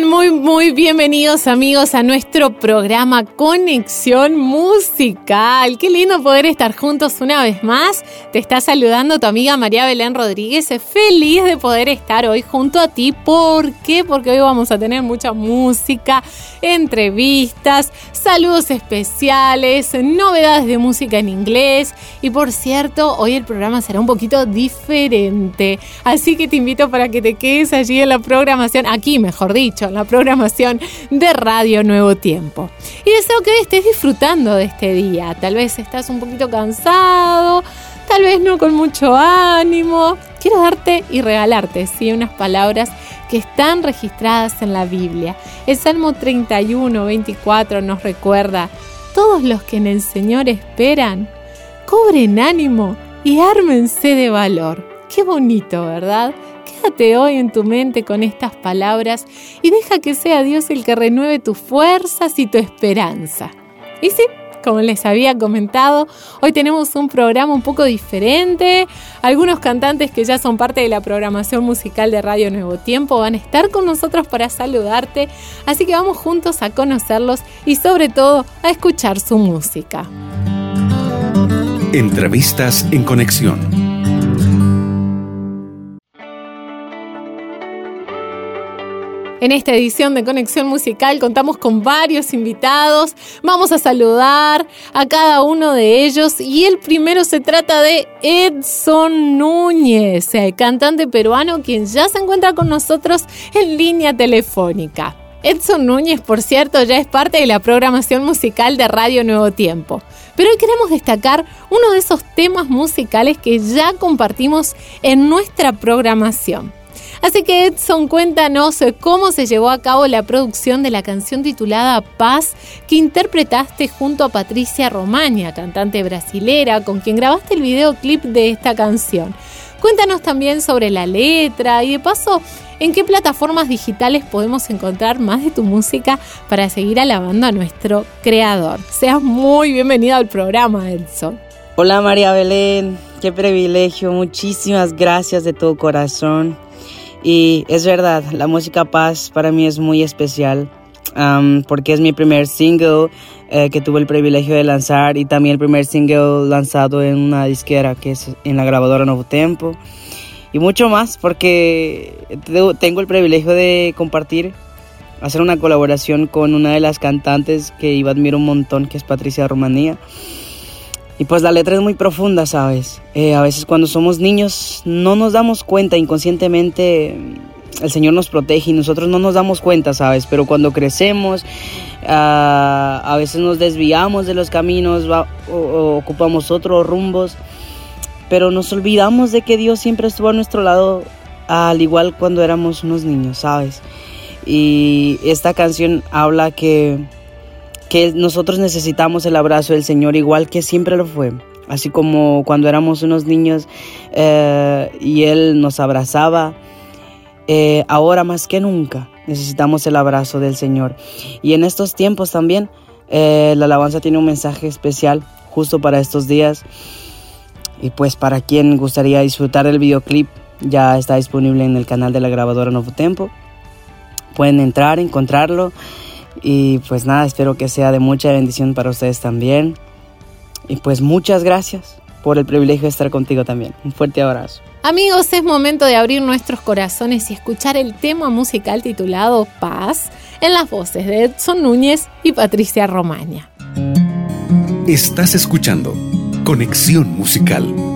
Muy, muy bienvenidos amigos a nuestro programa Conexión Musical. Qué lindo poder estar juntos una vez más. Te está saludando tu amiga María Belén Rodríguez. Feliz de poder estar hoy junto a ti. ¿Por qué? Porque hoy vamos a tener mucha música, entrevistas, saludos especiales, novedades de música en inglés. Y por cierto, hoy el programa será un poquito diferente. Así que te invito para que te quedes allí en la programación, aquí mejor dicho en la programación de Radio Nuevo Tiempo. Y deseo que estés disfrutando de este día. Tal vez estás un poquito cansado, tal vez no con mucho ánimo. Quiero darte y regalarte, sí, unas palabras que están registradas en la Biblia. El Salmo 31, 24 nos recuerda, todos los que en el Señor esperan, cobren ánimo y ármense de valor. Qué bonito, ¿verdad? Quédate hoy en tu mente con estas palabras y deja que sea Dios el que renueve tus fuerzas y tu esperanza. Y sí, como les había comentado, hoy tenemos un programa un poco diferente. Algunos cantantes que ya son parte de la programación musical de Radio Nuevo Tiempo van a estar con nosotros para saludarte, así que vamos juntos a conocerlos y sobre todo a escuchar su música. Entrevistas en conexión. En esta edición de Conexión Musical contamos con varios invitados. Vamos a saludar a cada uno de ellos y el primero se trata de Edson Núñez, el cantante peruano quien ya se encuentra con nosotros en línea telefónica. Edson Núñez, por cierto, ya es parte de la programación musical de Radio Nuevo Tiempo. Pero hoy queremos destacar uno de esos temas musicales que ya compartimos en nuestra programación. Así que Edson, cuéntanos cómo se llevó a cabo la producción de la canción titulada Paz que interpretaste junto a Patricia Romaña, cantante brasilera, con quien grabaste el videoclip de esta canción. Cuéntanos también sobre la letra y de paso, ¿en qué plataformas digitales podemos encontrar más de tu música para seguir alabando a nuestro creador? Seas muy bienvenido al programa, Edson. Hola María Belén, qué privilegio, muchísimas gracias de todo corazón. Y es verdad, la música Paz para mí es muy especial porque es mi primer single eh, que tuve el privilegio de lanzar y también el primer single lanzado en una disquera que es en la grabadora Nuevo Tempo. Y mucho más porque tengo el privilegio de compartir, hacer una colaboración con una de las cantantes que iba admiro un montón, que es Patricia Romanía. Y pues la letra es muy profunda, ¿sabes? Eh, a veces cuando somos niños no nos damos cuenta inconscientemente. El Señor nos protege y nosotros no nos damos cuenta, ¿sabes? Pero cuando crecemos, ah, a veces nos desviamos de los caminos o, ocupamos otros rumbos, pero nos olvidamos de que Dios siempre estuvo a nuestro lado, al igual cuando éramos unos niños, ¿sabes? Y esta canción habla que que nosotros necesitamos el abrazo del Señor igual que siempre lo fue. Así como cuando éramos unos niños eh, y Él nos abrazaba, eh, ahora más que nunca necesitamos el abrazo del Señor. Y en estos tiempos también eh, la alabanza tiene un mensaje especial justo para estos días. Y pues para quien gustaría disfrutar del videoclip, ya está disponible en el canal de la grabadora Nuevo Tempo. Pueden entrar, encontrarlo y pues nada, espero que sea de mucha bendición para ustedes también. Y pues muchas gracias por el privilegio de estar contigo también. Un fuerte abrazo. Amigos, es momento de abrir nuestros corazones y escuchar el tema musical titulado Paz en las voces de Edson Núñez y Patricia Romaña. Estás escuchando Conexión Musical.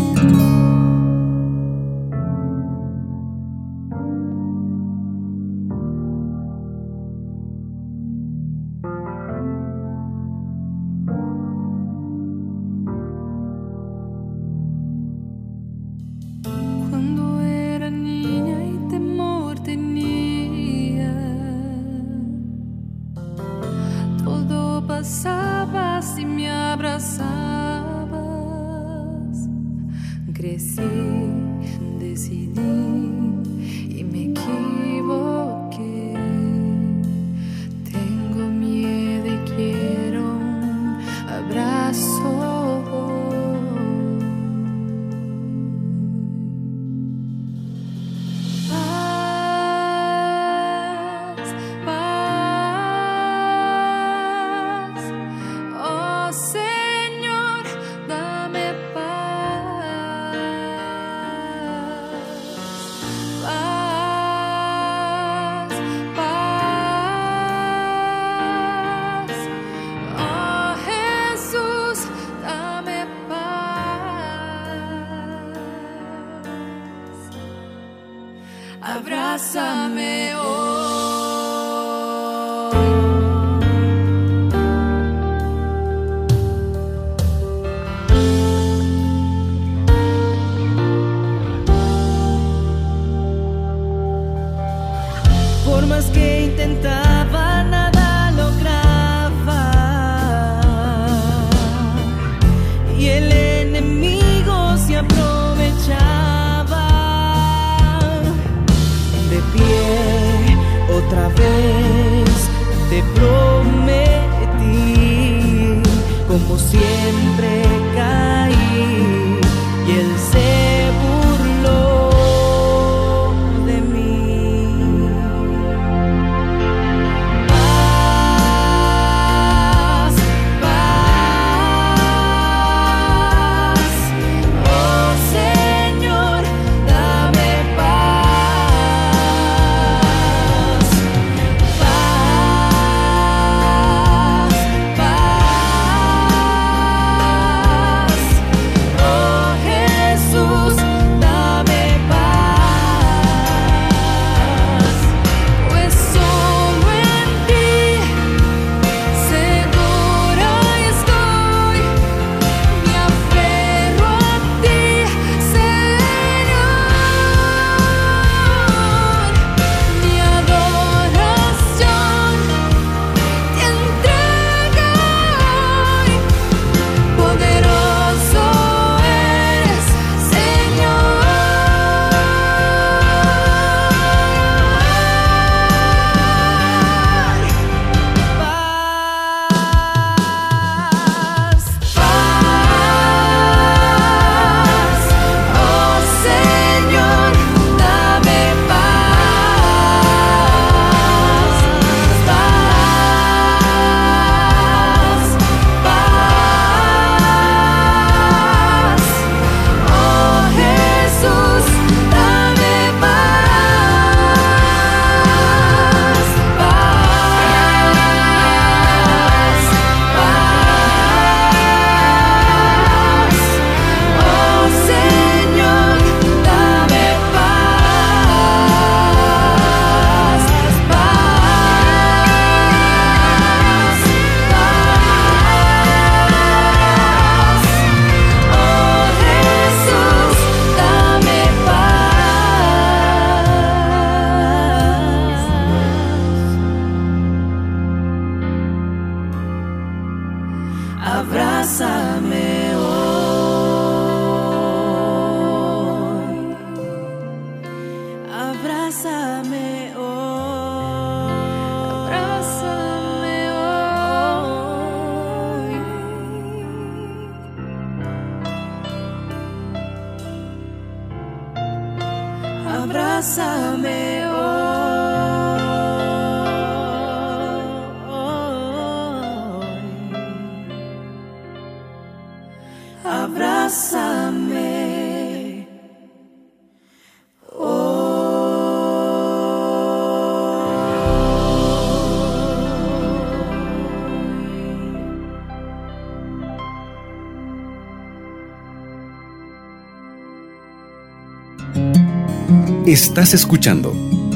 Estás escuchando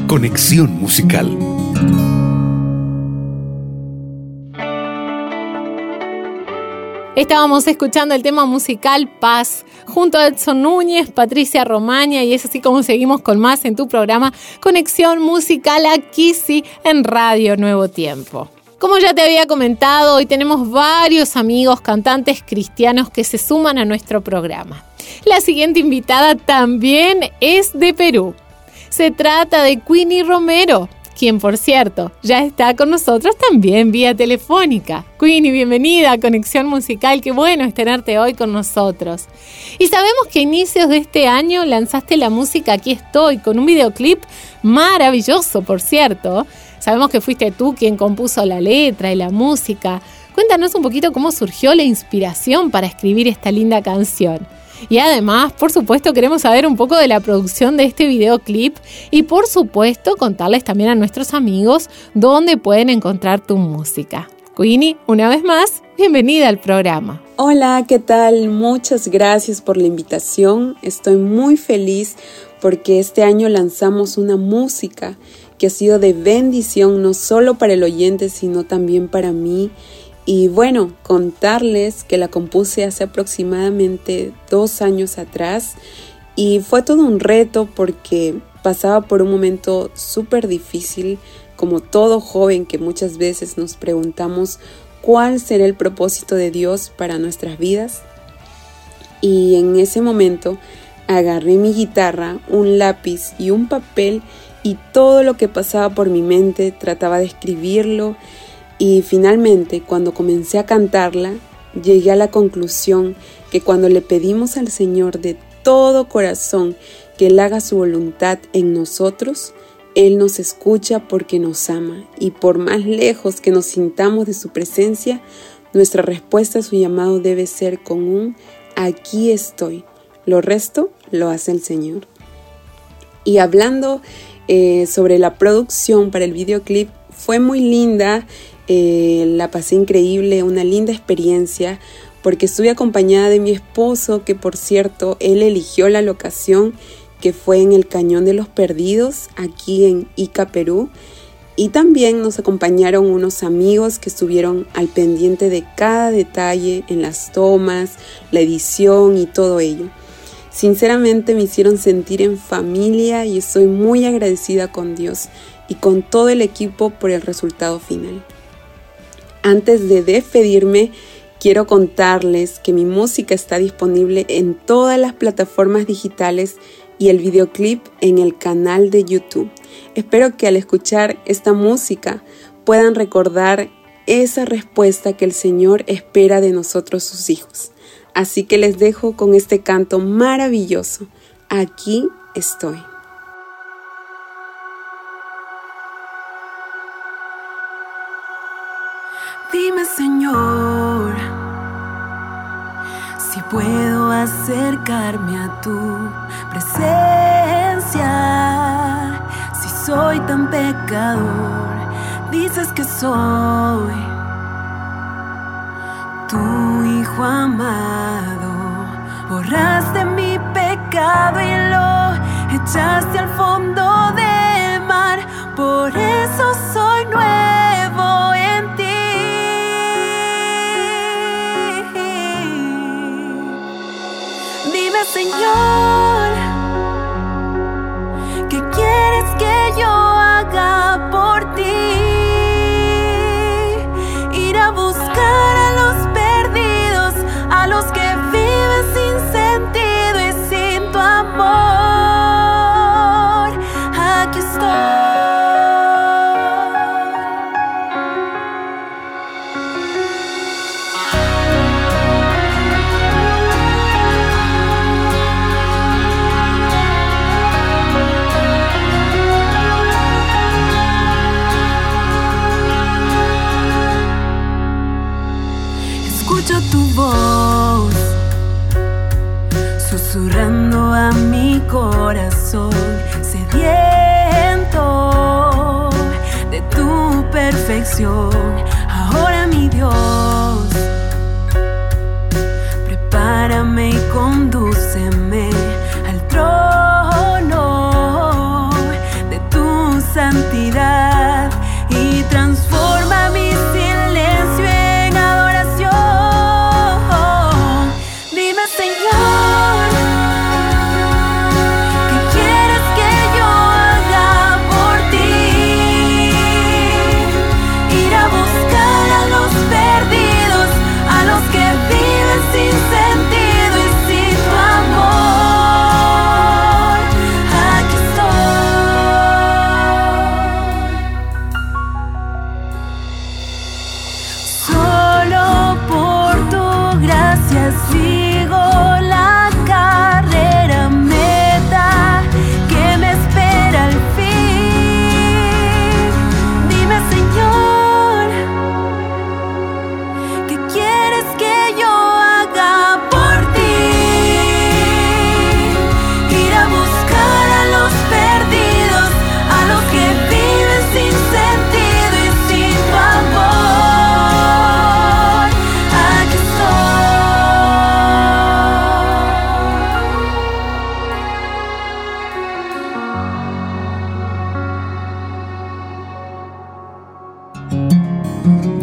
Conexión Musical. Estábamos escuchando el tema musical Paz junto a Edson Núñez, Patricia Romaña y es así como seguimos con más en tu programa Conexión Musical aquí sí en Radio Nuevo Tiempo. Como ya te había comentado, hoy tenemos varios amigos cantantes cristianos que se suman a nuestro programa. La siguiente invitada también es de Perú. Se trata de Queenie Romero, quien por cierto ya está con nosotros también vía telefónica. Queenie, bienvenida a Conexión Musical, qué bueno es tenerte hoy con nosotros. Y sabemos que a inicios de este año lanzaste la música Aquí estoy, con un videoclip maravilloso, por cierto. Sabemos que fuiste tú quien compuso la letra y la música. Cuéntanos un poquito cómo surgió la inspiración para escribir esta linda canción. Y además, por supuesto, queremos saber un poco de la producción de este videoclip y por supuesto contarles también a nuestros amigos dónde pueden encontrar tu música. Queenie, una vez más, bienvenida al programa. Hola, ¿qué tal? Muchas gracias por la invitación. Estoy muy feliz porque este año lanzamos una música que ha sido de bendición no solo para el oyente, sino también para mí y bueno, contarles que la compuse hace aproximadamente dos años atrás y fue todo un reto porque pasaba por un momento súper difícil, como todo joven que muchas veces nos preguntamos cuál será el propósito de Dios para nuestras vidas. Y en ese momento agarré mi guitarra, un lápiz y un papel y todo lo que pasaba por mi mente trataba de escribirlo y finalmente, cuando comencé a cantarla, llegué a la conclusión que cuando le pedimos al Señor de todo corazón que Él haga su voluntad en nosotros, Él nos escucha porque nos ama y por más lejos que nos sintamos de su presencia, nuestra respuesta a su llamado debe ser con un aquí estoy. Lo resto lo hace el Señor. Y hablando eh, sobre la producción para el videoclip, fue muy linda eh, la pasé increíble, una linda experiencia, porque estuve acompañada de mi esposo, que por cierto, él eligió la locación que fue en el Cañón de los Perdidos, aquí en Ica, Perú. Y también nos acompañaron unos amigos que estuvieron al pendiente de cada detalle en las tomas, la edición y todo ello. Sinceramente me hicieron sentir en familia y estoy muy agradecida con Dios y con todo el equipo por el resultado final. Antes de despedirme, quiero contarles que mi música está disponible en todas las plataformas digitales y el videoclip en el canal de YouTube. Espero que al escuchar esta música puedan recordar esa respuesta que el Señor espera de nosotros sus hijos. Así que les dejo con este canto maravilloso. Aquí estoy. Dime Señor, si puedo acercarme a tu presencia, si soy tan pecador, dices que soy tu hijo amado, borraste mi pecado y lo echaste al fondo del Señor, perfección.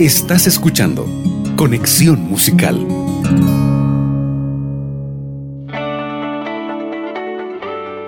Estás escuchando Conexión Musical.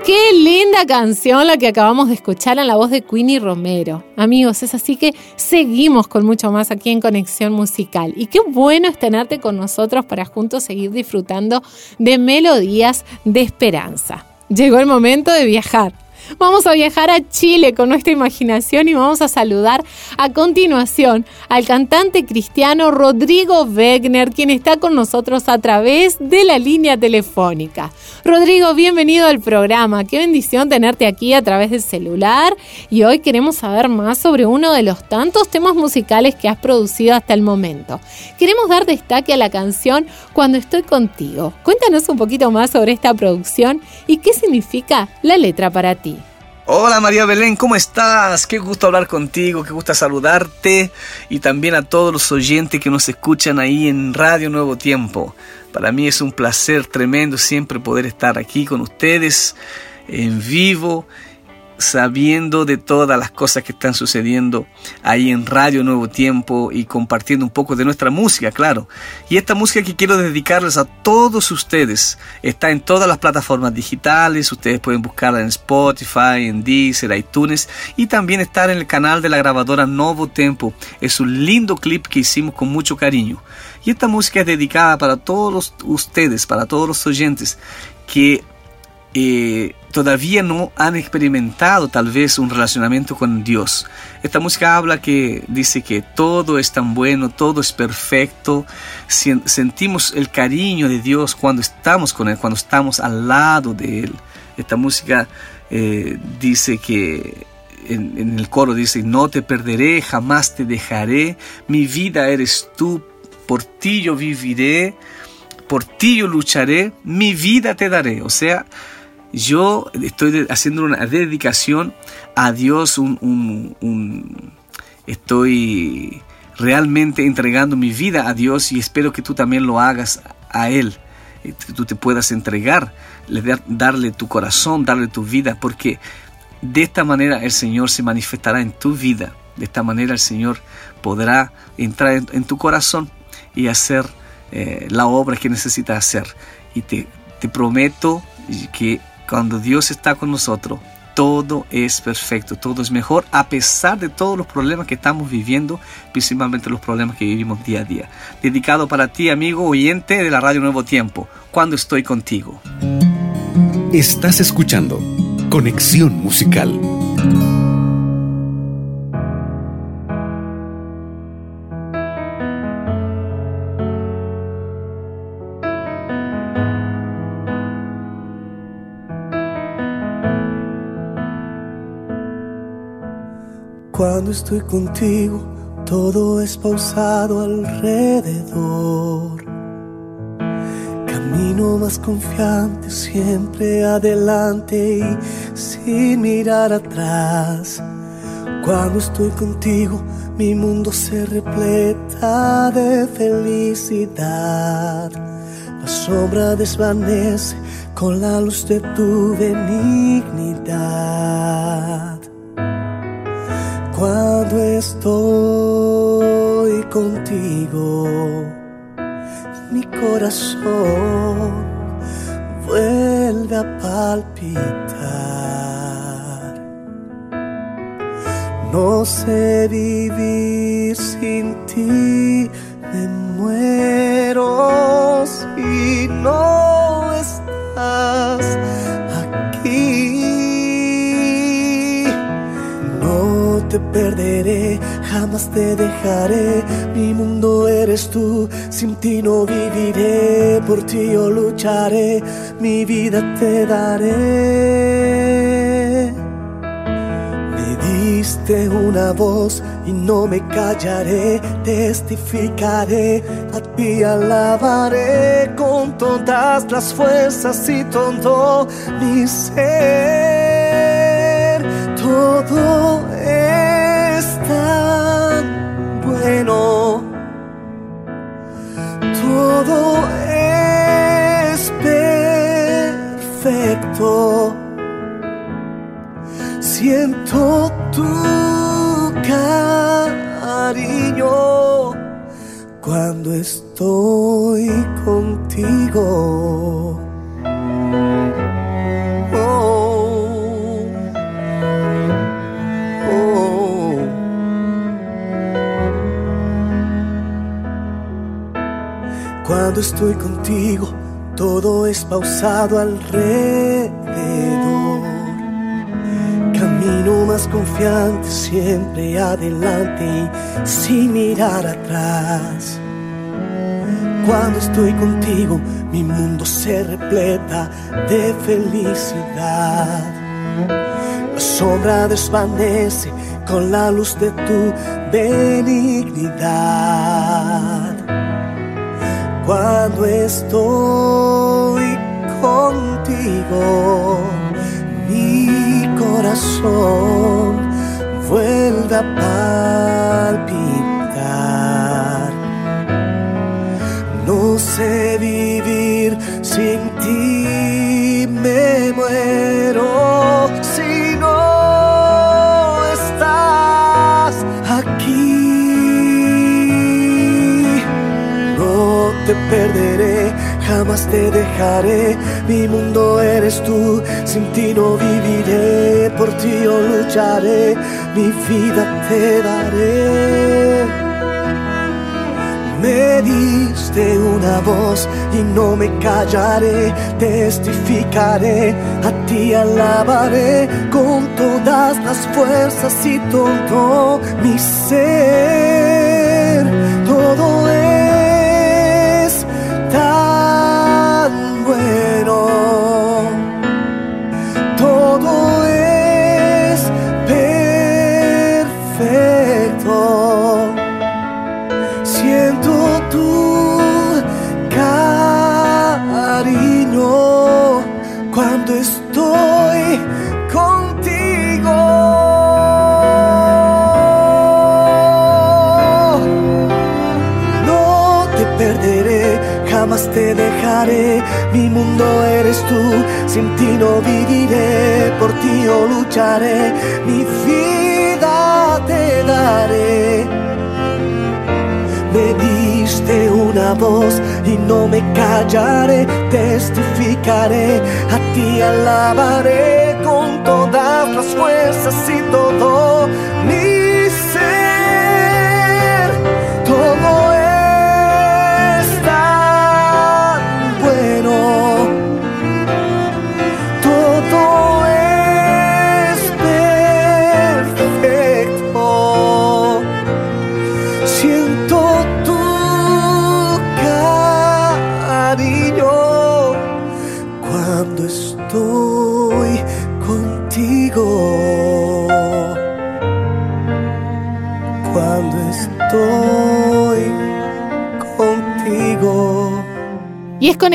Qué linda canción la que acabamos de escuchar en la voz de Queenie Romero. Amigos, es así que seguimos con mucho más aquí en Conexión Musical. Y qué bueno es tenerte con nosotros para juntos seguir disfrutando de melodías de esperanza. Llegó el momento de viajar Vamos a viajar a Chile con nuestra imaginación y vamos a saludar a continuación al cantante cristiano Rodrigo Wegner, quien está con nosotros a través de la línea telefónica. Rodrigo, bienvenido al programa. Qué bendición tenerte aquí a través del celular y hoy queremos saber más sobre uno de los tantos temas musicales que has producido hasta el momento. Queremos dar destaque a la canción Cuando estoy contigo. Cuéntanos un poquito más sobre esta producción y qué significa la letra para ti. Hola María Belén, ¿cómo estás? Qué gusto hablar contigo, qué gusto saludarte y también a todos los oyentes que nos escuchan ahí en Radio Nuevo Tiempo. Para mí es un placer tremendo siempre poder estar aquí con ustedes en vivo sabiendo de todas las cosas que están sucediendo ahí en Radio Nuevo Tiempo y compartiendo un poco de nuestra música, claro. Y esta música que quiero dedicarles a todos ustedes está en todas las plataformas digitales, ustedes pueden buscarla en Spotify, en Deezer, iTunes y también estar en el canal de la grabadora Nuevo Tempo. Es un lindo clip que hicimos con mucho cariño. Y esta música es dedicada para todos ustedes, para todos los oyentes que eh, todavía no han experimentado tal vez un relacionamiento con Dios. Esta música habla que dice que todo es tan bueno, todo es perfecto, sentimos el cariño de Dios cuando estamos con Él, cuando estamos al lado de Él. Esta música eh, dice que en, en el coro dice, no te perderé, jamás te dejaré, mi vida eres tú, por ti yo viviré, por ti yo lucharé, mi vida te daré. O sea, yo estoy haciendo una dedicación a Dios, estoy realmente entregando mi vida a Dios y espero que tú también lo hagas a Él, eh, que tú te puedas entregar, darle tu corazón, darle tu vida, porque de esta manera el Señor se manifestará en tu vida, de esta manera el Señor podrá entrar en, tu corazón y hacer eh, la obra que necesitas hacer. Y te, te prometo que cuando Dios está con nosotros, todo es perfecto, todo es mejor, a pesar de todos los problemas que estamos viviendo, principalmente los problemas que vivimos día a día. Dedicado para ti, amigo oyente de la Radio Nuevo Tiempo, cuando estoy contigo. Estás escuchando Conexión Musical. Cuando estoy contigo, todo es pausado alrededor. Camino más confiante, siempre adelante y sin mirar atrás. Cuando estoy contigo, mi mundo se repleta de felicidad. La sombra desvanece con la luz de tu benignidad. Cuando estoy contigo, mi corazón vuelve a palpitar. No sé vivir sin ti, me muero si no estás te perderé, jamás te dejaré. Mi mundo eres tú, sin ti no viviré. Por ti yo lucharé, mi vida te daré. Me diste una voz y no me callaré, testificaré, a ti alabaré con todas las fuerzas y todo mi ser. Todo todo es perfecto. Siento tu cariño cuando estoy contigo. Cuando estoy contigo, todo es pausado alrededor. Camino más confiante, siempre adelante y sin mirar atrás. Cuando estoy contigo, mi mundo se repleta de felicidad. La sombra desvanece con la luz de tu benignidad. Cuando estoy contigo, mi corazón vuelve a palpitar. No sé perderé, jamás te dejaré. Mi mundo eres tú, sin ti no viviré. Por ti yo lucharé, mi vida te daré. Me diste una voz y no me callaré, testificaré, a ti alabaré con todas las fuerzas y todo mi ser.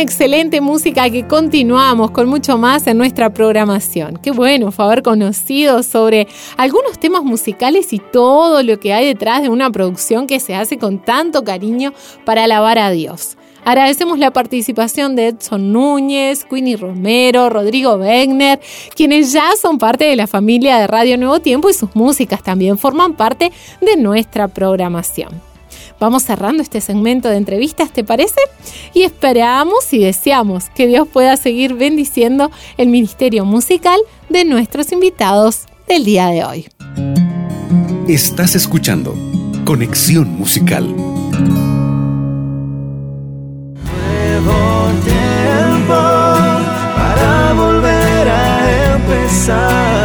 Excelente música que continuamos con mucho más en nuestra programación. Qué bueno fue haber conocido sobre algunos temas musicales y todo lo que hay detrás de una producción que se hace con tanto cariño para alabar a Dios. Agradecemos la participación de Edson Núñez, Queenie Romero, Rodrigo Wegner, quienes ya son parte de la familia de Radio Nuevo Tiempo y sus músicas también forman parte de nuestra programación. Vamos cerrando este segmento de entrevistas, ¿te parece? Y esperamos y deseamos que Dios pueda seguir bendiciendo el ministerio musical de nuestros invitados del día de hoy. Estás escuchando Conexión Musical. Nuevo tiempo para volver a empezar.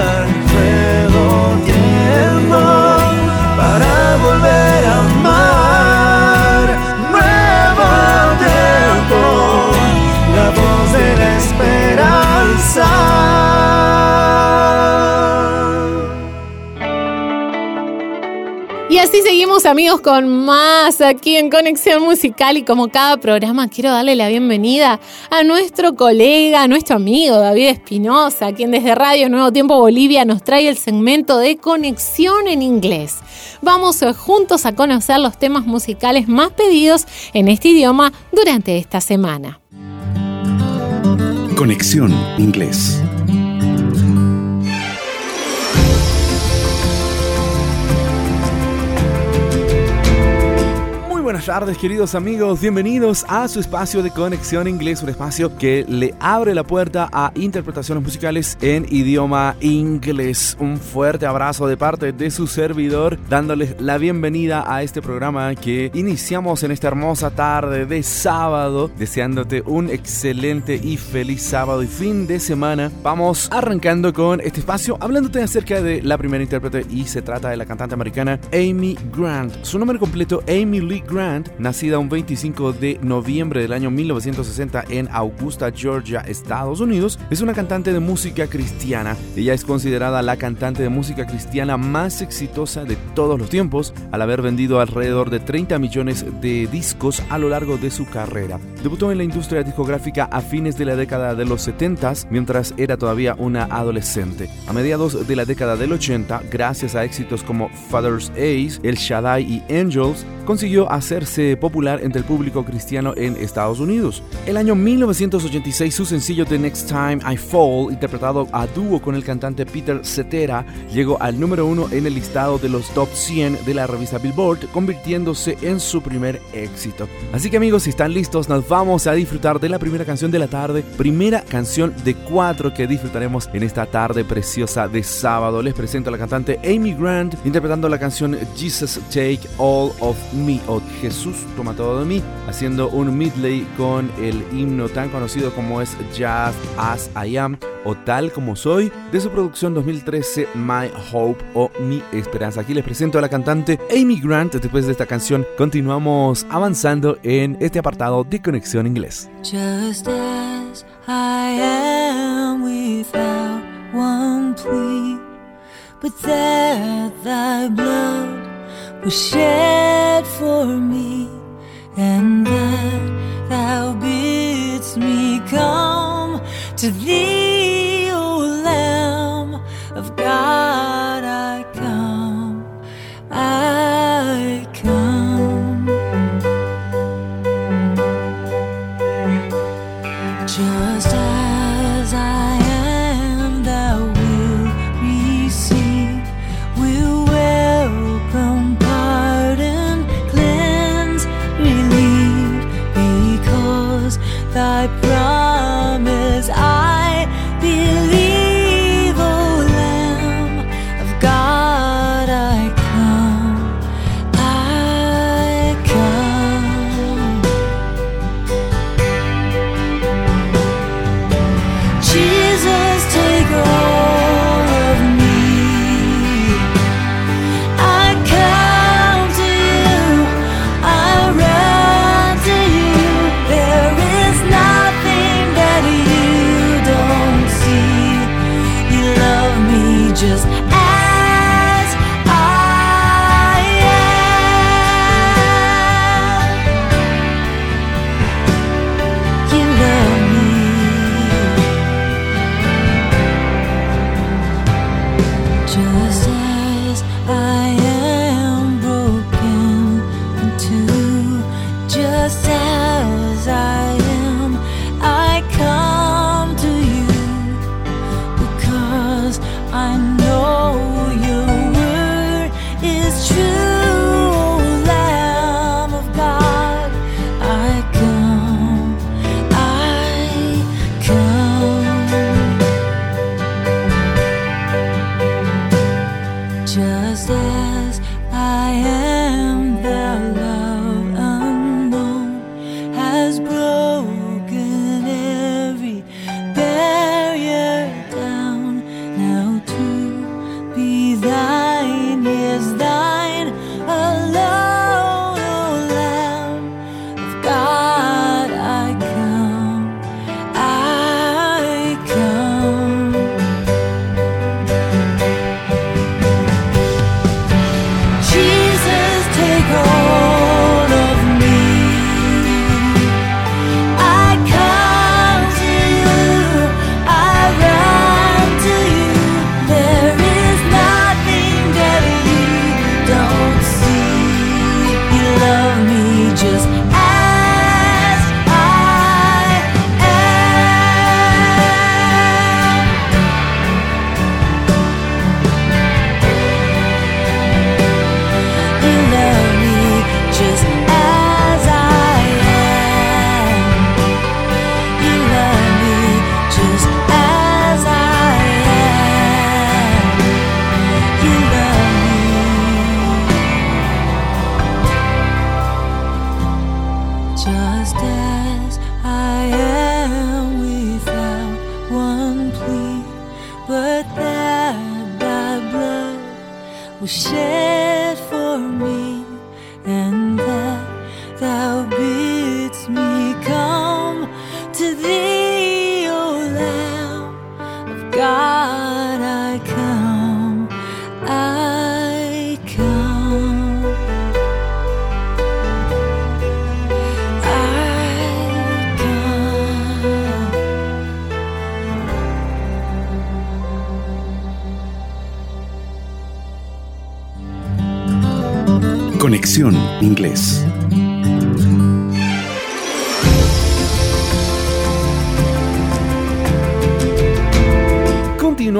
Así seguimos amigos con más aquí en Conexión Musical y como cada programa quiero darle la bienvenida a nuestro colega, a nuestro amigo David Espinosa, quien desde Radio Nuevo Tiempo Bolivia nos trae el segmento de Conexión en Inglés. Vamos eh, juntos a conocer los temas musicales más pedidos en este idioma durante esta semana. Conexión Inglés. Buenas tardes queridos amigos, bienvenidos a su espacio de conexión inglés, un espacio que le abre la puerta a interpretaciones musicales en idioma inglés. Un fuerte abrazo de parte de su servidor, dándoles la bienvenida a este programa que iniciamos en esta hermosa tarde de sábado, deseándote un excelente y feliz sábado y fin de semana. Vamos arrancando con este espacio hablándote acerca de la primera intérprete y se trata de la cantante americana Amy Grant. Su nombre completo Amy Lee Grant, nacida un 25 de noviembre del año 1960 en Augusta, Georgia, Estados Unidos, es una cantante de música cristiana. Ella es considerada la cantante de música cristiana más exitosa de todos los tiempos, al haber vendido alrededor de 30 millones de discos a lo largo de su carrera. Debutó en la industria discográfica a fines de la década de los 70 mientras era todavía una adolescente. A mediados de la década del 80, gracias a éxitos como Father's Ace, El Shaddai y Angels, consiguió hacerse popular entre el público cristiano en Estados Unidos. El año 1986 su sencillo The Next Time I Fall, interpretado a dúo con el cantante Peter Cetera, llegó al número uno en el listado de los top 100 de la revista Billboard, convirtiéndose en su primer éxito. Así que amigos, si están listos, nos vamos a disfrutar de la primera canción de la tarde, primera canción de cuatro que disfrutaremos en esta tarde preciosa de sábado. Les presento a la cantante Amy Grant interpretando la canción Jesus Take All of Me o Jesús toma todo de mí, haciendo un medley con el himno tan conocido como es Just As I Am o Tal como Soy de su producción 2013 My Hope o Mi Esperanza. Aquí les presento a la cantante Amy Grant. Después de esta canción continuamos avanzando en este apartado de Conexión Inglés. Just as I am without one plea, but that thy blood was shed for me, and that thou bidst me come to thee, O Lamb of God,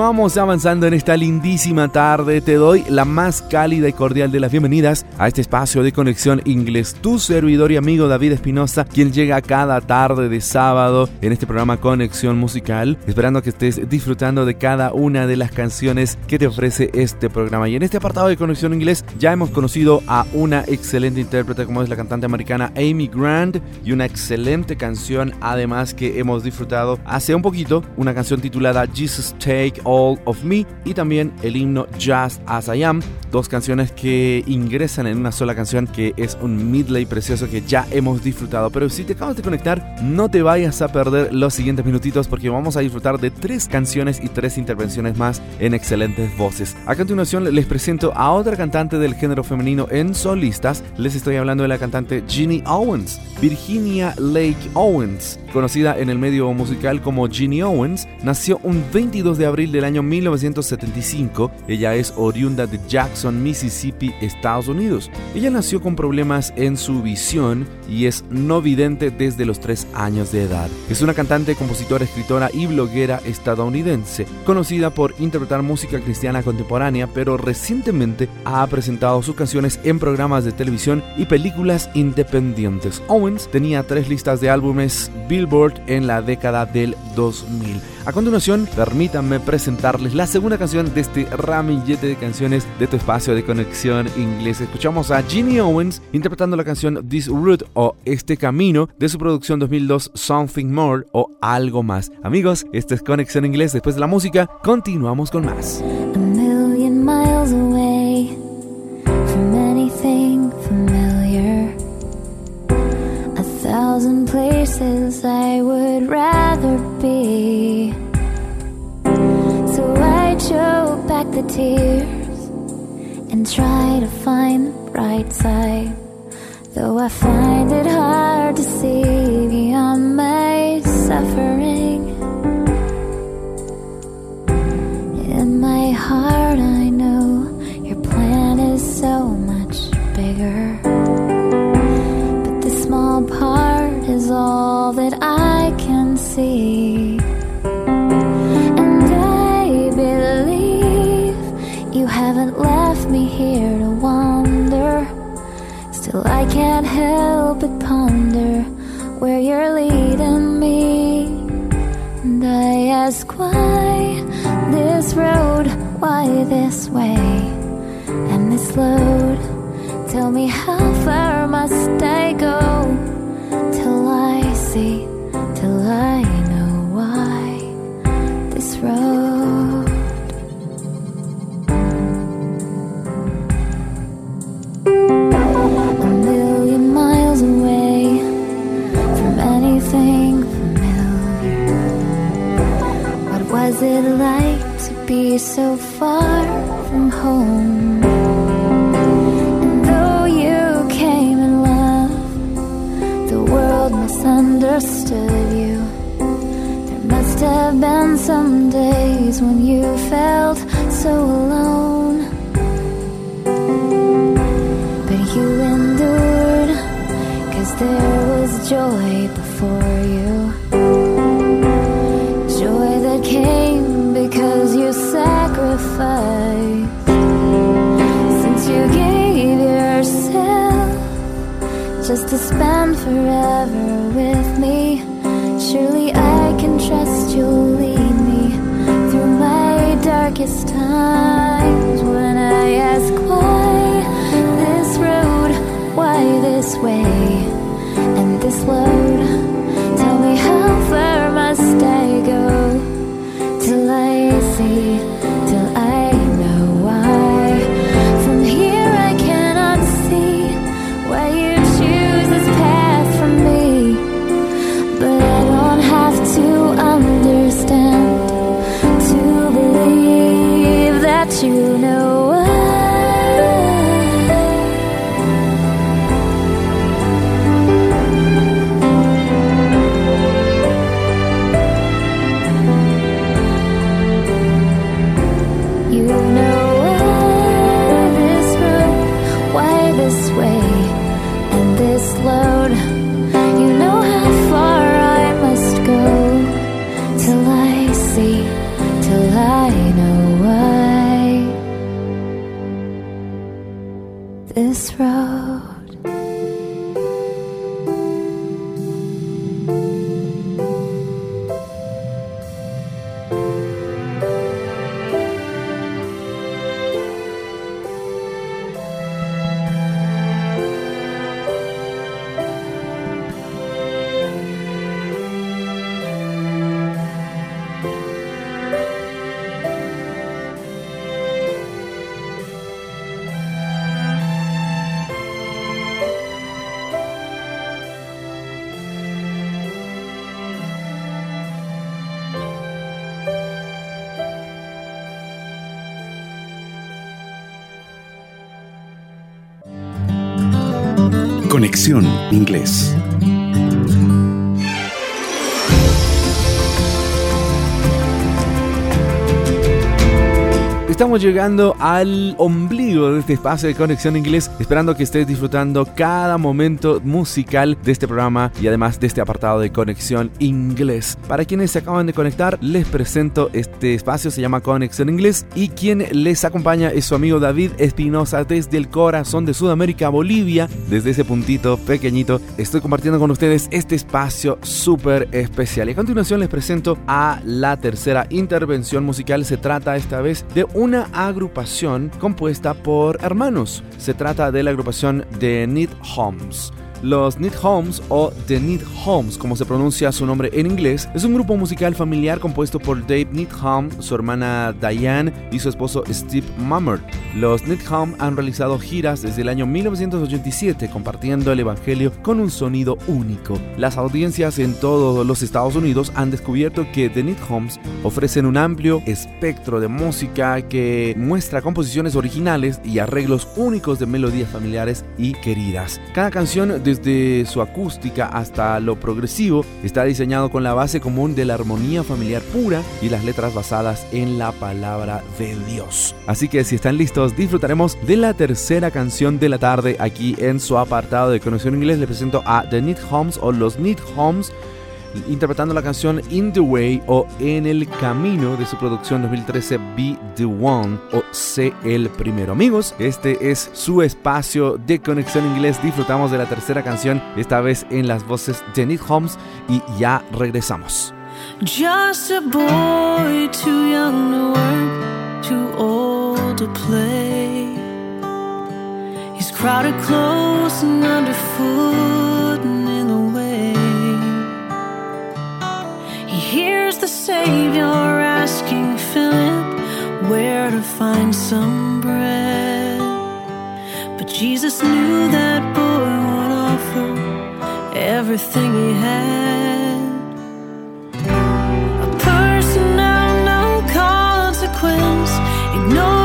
Continuamos avanzando en esta lindísima tarde. Te doy la más cálida y cordial de las bienvenidas a este espacio de conexión inglés. Tu servidor y amigo David Espinosa, quien llega cada tarde de sábado en este programa Conexión Musical, esperando que estés disfrutando de cada una de las canciones que te ofrece este programa. Y en este apartado de conexión inglés ya hemos conocido a una excelente intérprete como es la cantante americana Amy Grant y una excelente canción además que hemos disfrutado hace un poquito, una canción titulada Jesus Take All of Me y también el himno Just As I Am, dos canciones que ingresan en una sola canción que es un medley precioso que ya hemos disfrutado. Pero si te acabas de conectar, no te vayas a perder los siguientes minutitos porque vamos a disfrutar de tres canciones y tres intervenciones más en excelentes voces. A continuación les presento a otra cantante del género femenino en solistas. Les estoy hablando de la cantante Ginny Owens, Virginia Lake Owens, conocida en el medio musical como Ginny Owens, nació un 22 de abril del año 1975. Ella es oriunda de Jackson, Mississippi, Estados Unidos. Ella nació con problemas en su visión y es no vidente desde los 3 años de edad. Es una cantante, compositora, escritora y bloguera estadounidense, conocida por interpretar música cristiana contemporánea, pero recientemente ha presentado sus canciones en programas de televisión y películas independientes. Owens tenía tres listas de álbumes Billboard en la década del 2000. A continuación, permítanme presentarles la segunda canción de este ramillete de canciones de tu espacio de conexión inglés. Escuchamos a Ginny Owens interpretando la canción This Route o Este Camino de su producción 2002 Something More o Algo Más. Amigos, esta es Conexión Inglés. Después de la música, continuamos con más. Places I would rather be. The tears and try to find the bright side. Though I find it hard to see beyond my suffering. In my heart, I know your plan is so much bigger. But this small part is all that I can see. Still, I can't help but ponder where you're leading me. And I ask why this road, why this way, and this load. Tell me how far must I go till I see, till I be so far from home? And though you came in love, the world misunderstood you. There must have been some days when you felt so alone. But you endured, cause there was joy before you. Sacrificed. Since you gave yourself just to spend forever with me, surely I can trust you'll lead me through my darkest times. When I ask why this road, why this way, and this load, tell me how far must I go till I see, Conexión Inglés. Estamos llegando al ombligo de este espacio de conexión inglés, esperando que estés disfrutando cada momento musical de este programa y además de este apartado de conexión inglés. Para quienes se acaban de conectar, les presento este espacio, se llama Conexión Inglés y quien les acompaña es su amigo David Espinosa desde el corazón de Sudamérica, Bolivia. Desde ese puntito pequeñito estoy compartiendo con ustedes este espacio súper especial. Y a continuación les presento a la tercera intervención musical. Se trata esta vez de un una agrupación compuesta por hermanos. Se trata de la agrupación de Need Homes. Los Need Homes o The Need Homes, como se pronuncia su nombre en inglés, es un grupo musical familiar compuesto por Dave Needham, su hermana Diane y su esposo Steve Mummer. Los Needham han realizado giras desde el año 1987 compartiendo el evangelio con un sonido único. Las audiencias en todos los Estados Unidos han descubierto que The Need Homes ofrecen un amplio espectro de música que muestra composiciones originales y arreglos únicos de melodías familiares y queridas. Cada canción desde su acústica hasta lo progresivo, está diseñado con la base común de la armonía familiar pura y las letras basadas en la palabra de Dios. Así que si están listos, disfrutaremos de la tercera canción de la tarde aquí en su apartado de conexión inglés. Le presento a The Need Homes o Los Need Homes interpretando la canción In the Way o En el Camino de su producción 2013 Be the One o Sé el Primero. Amigos, este es su espacio de conexión inglés. Disfrutamos de la tercera canción, esta vez en las voces de Nick Holmes y ya regresamos. Just a boy too young to work, too old to play. He's crowded close and the Savior asking Philip where to find some bread. But Jesus knew that boy would offer everything he had. A person of no consequence, ignored and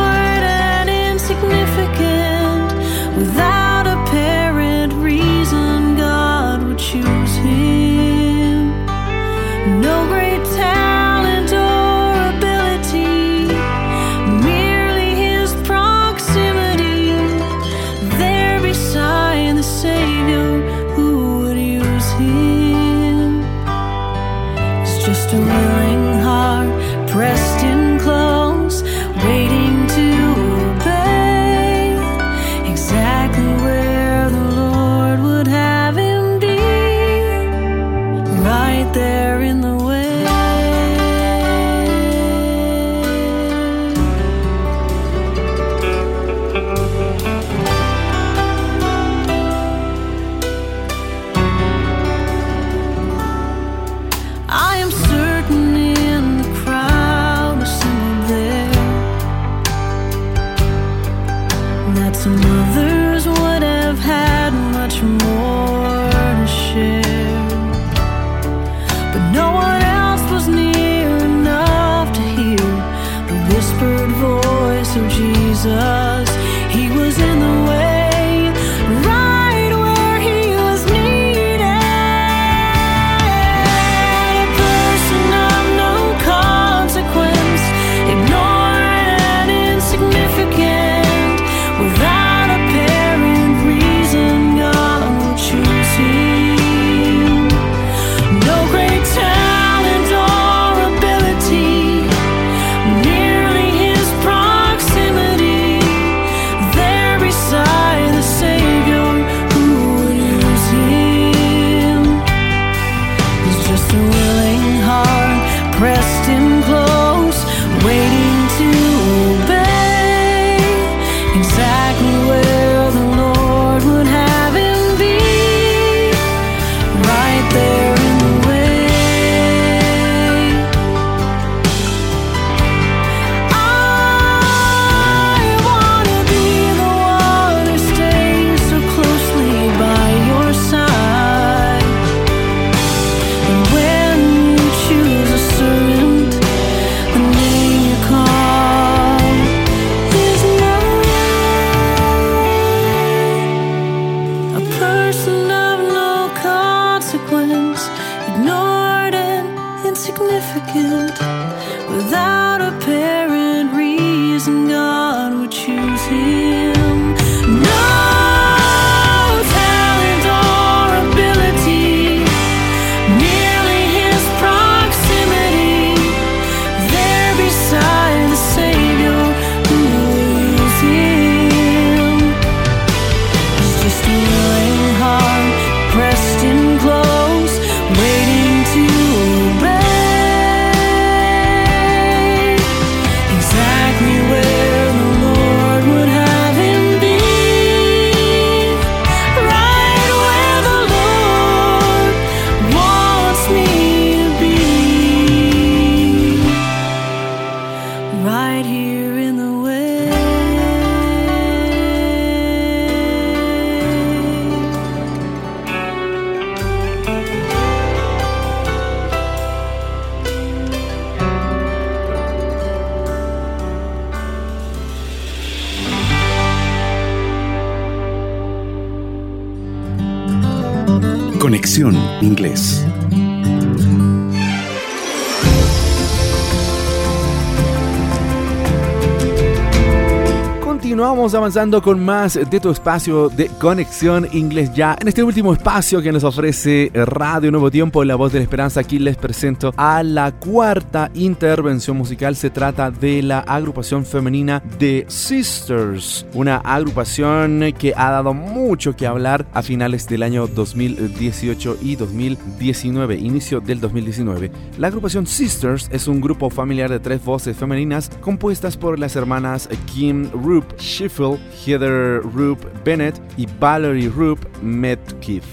Avanzando con más de tu espacio de conexión inglés ya. En este último espacio que nos ofrece Radio Nuevo Tiempo, La Voz de la Esperanza, aquí les presento a la cuarta intervención musical. Se trata de la agrupación femenina The Sisters, una agrupación que ha dado mucho que hablar a finales del año 2018 y 2019, inicio del 2019. La agrupación Sisters es un grupo familiar de tres voces femeninas compuestas por las hermanas Kim Roop Sheffield, Heather Roop Bennett y Valerie Roop Metcalf.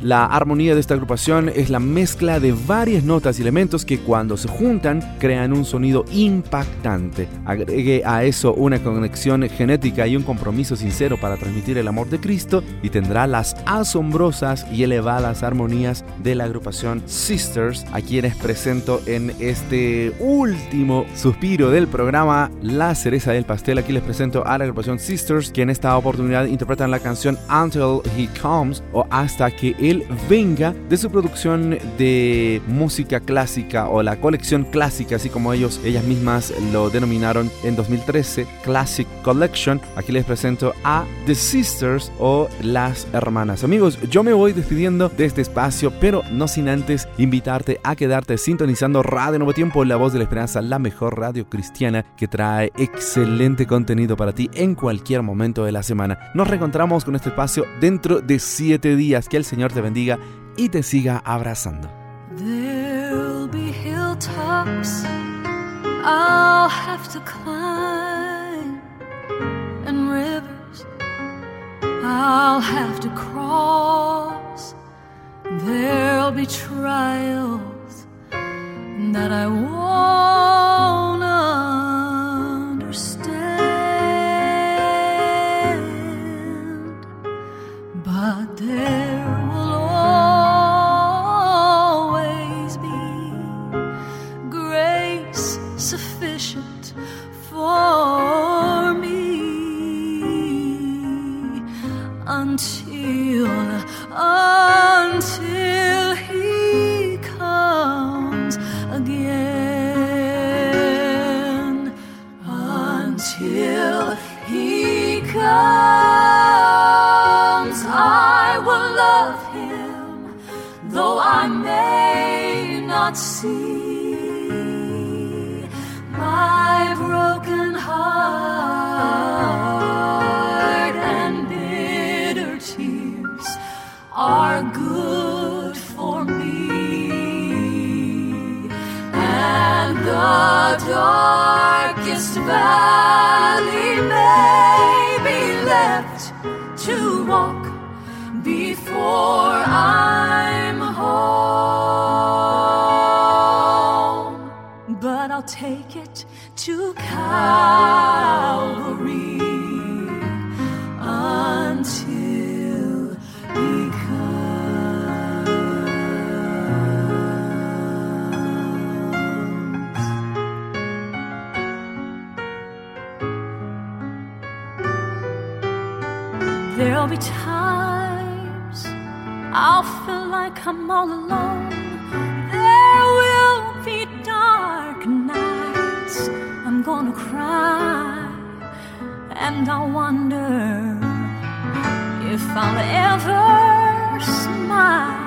La armonía de esta agrupación es la mezcla de varias notas y elementos que cuando se juntan crean un sonido impactante. Agregue a eso una conexión genética y un compromiso sincero para transmitir el amor de Cristo y tendrá las asombrosas y elevadas armonías de la agrupación Sisters, a quienes presento en este último suspiro del programa La cereza del pastel. Aquí les presento a la agrupación Sisters, que en esta oportunidad interpretan la canción Until He Comes o Hasta que Él venga de su producción de música clásica o la colección clásica, así como ellos, ellas mismas lo denominaron en 2013, Classic Collection. Aquí les presento a The Sisters o Las Hermanas. Amigos, yo me voy despidiendo de este espacio, pero no sin antes invitarte a quedarte sintonizando Radio Nuevo Tiempo, la voz de la esperanza, la mejor radio cristiana que trae excelente contenido para ti en cualquier momento de la semana. Nos reencontramos con este espacio dentro de siete días. Que el Señor te bendiga y te siga abrazando. There'll be hilltops I'll have to climb, and rivers I'll have to cross. There'll be trials that I won't until he comes again. Until he comes I will love him though I may not see take it to Calvary until He comes. There'll be times I'll feel like I'm all alone. I wonder if I'll ever smile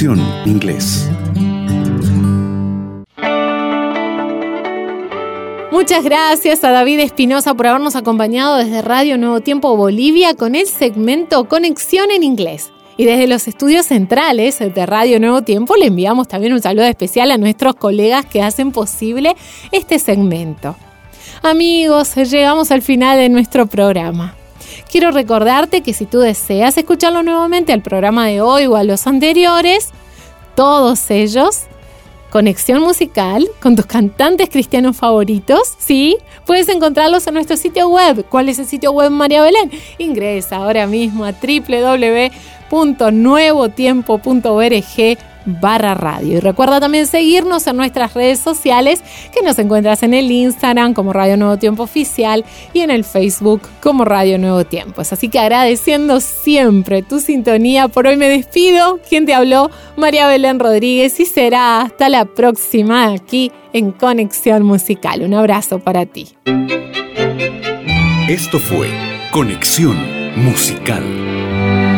Inglés. Muchas gracias a David Espinosa por habernos acompañado desde Radio Nuevo Tiempo Bolivia con el segmento Conexión en Inglés. Y desde los estudios centrales de Radio Nuevo Tiempo le enviamos también un saludo especial a nuestros colegas que hacen posible este segmento. Amigos, llegamos al final de nuestro programa. Quiero recordarte que si tú deseas escucharlo nuevamente al programa de hoy o a los anteriores, todos ellos conexión musical con tus cantantes cristianos favoritos, ¿sí? Puedes encontrarlos en nuestro sitio web. ¿Cuál es el sitio web, María Belén? Ingresa ahora mismo a www.nuevotiempo.org barra radio. Y recuerda también seguirnos en nuestras redes sociales que nos encuentras en el Instagram como Radio Nuevo Tiempo Oficial y en el Facebook como Radio Nuevo Tiempos. Así que agradeciendo siempre tu sintonía, por hoy me despido. ¿Quién te habló? María Belén Rodríguez y será hasta la próxima aquí en Conexión Musical. Un abrazo para ti. Esto fue Conexión Musical.